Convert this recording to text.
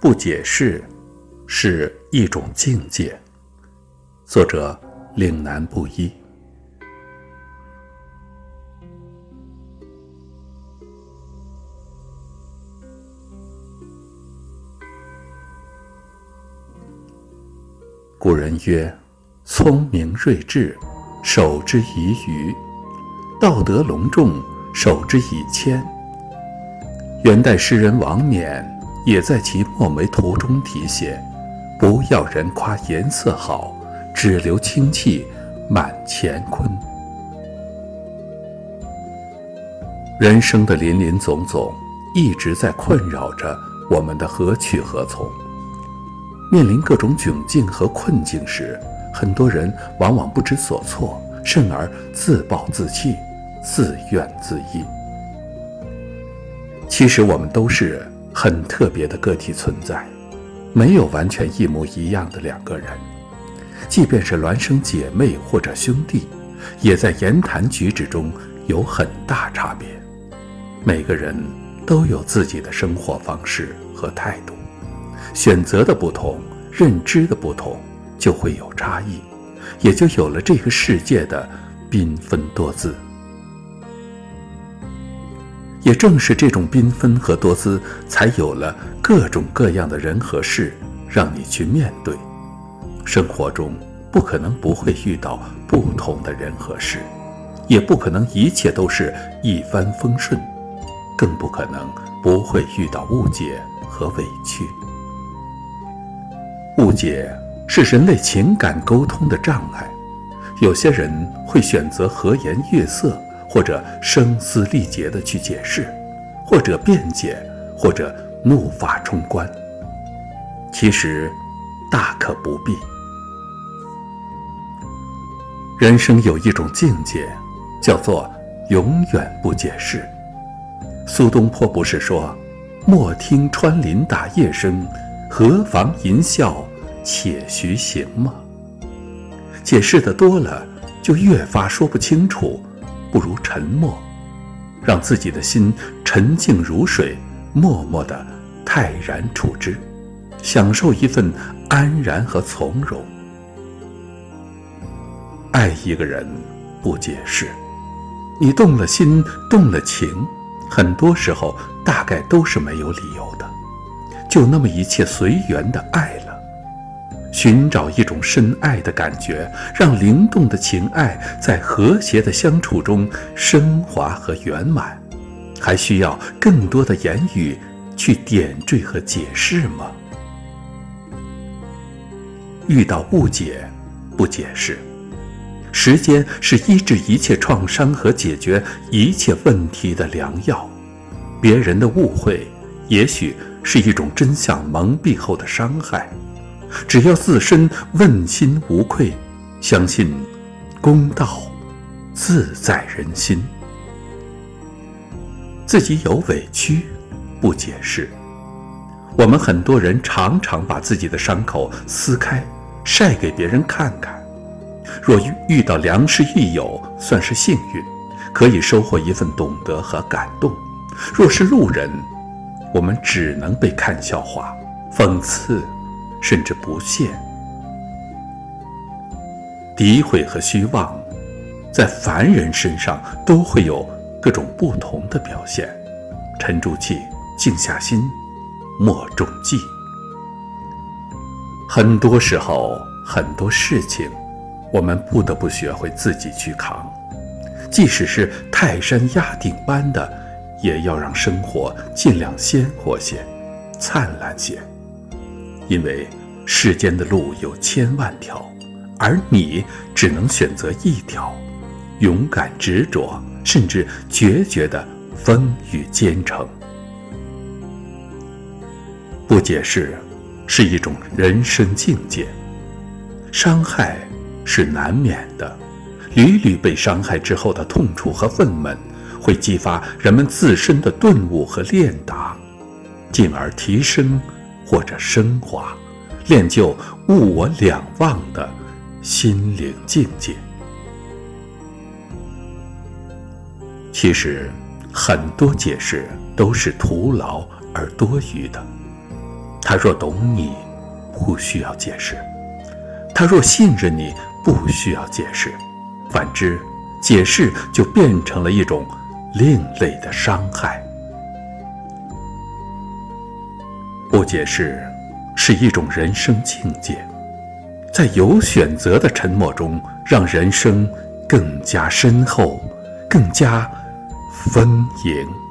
不解释是一种境界。作者：岭南布衣。古人曰：“聪明睿智，守之以愚；道德隆重，守之以谦。”元代诗人王冕也在其墨梅图中题写：“不要人夸颜色好，只留清气满乾坤。”人生的林林总总，一直在困扰着我们的何去何从。面临各种窘境和困境时，很多人往往不知所措，甚而自暴自弃、自怨自艾。其实我们都是很特别的个体存在，没有完全一模一样的两个人。即便是孪生姐妹或者兄弟，也在言谈举止中有很大差别。每个人都有自己的生活方式和态度。选择的不同，认知的不同，就会有差异，也就有了这个世界的缤纷多姿。也正是这种缤纷和多姿，才有了各种各样的人和事让你去面对。生活中不可能不会遇到不同的人和事，也不可能一切都是一帆风顺，更不可能不会遇到误解和委屈。误解是人类情感沟通的障碍，有些人会选择和颜悦色，或者声嘶力竭地去解释，或者辩解，或者怒发冲冠。其实，大可不必。人生有一种境界，叫做永远不解释。苏东坡不是说：“莫听穿林打叶声，何妨吟啸。”且徐行吗？解释的多了，就越发说不清楚，不如沉默，让自己的心沉静如水，默默的泰然处之，享受一份安然和从容。爱一个人不解释，你动了心，动了情，很多时候大概都是没有理由的，就那么一切随缘的爱了。寻找一种深爱的感觉，让灵动的情爱在和谐的相处中升华和圆满，还需要更多的言语去点缀和解释吗？遇到误解，不解释。时间是医治一切创伤和解决一切问题的良药。别人的误会，也许是一种真相蒙蔽后的伤害。只要自身问心无愧，相信公道自在人心。自己有委屈，不解释。我们很多人常常把自己的伤口撕开，晒给别人看看。若遇遇到良师益友，算是幸运，可以收获一份懂得和感动；若是路人，我们只能被看笑话、讽刺。甚至不屑、诋毁和虚妄，在凡人身上都会有各种不同的表现。沉住气，静下心，莫中计。很多时候，很多事情，我们不得不学会自己去扛，即使是泰山压顶般的，也要让生活尽量鲜活些、灿烂些。因为世间的路有千万条，而你只能选择一条，勇敢执着，甚至决绝的风雨兼程。不解释，是一种人生境界。伤害是难免的，屡屡被伤害之后的痛楚和愤懑，会激发人们自身的顿悟和练达，进而提升。或者升华，练就物我两忘的心灵境界。其实，很多解释都是徒劳而多余的，他若懂你，不需要解释；他若信任你，不需要解释。反之，解释就变成了一种另类的伤害。不解释是一种人生境界，在有选择的沉默中，让人生更加深厚，更加丰盈。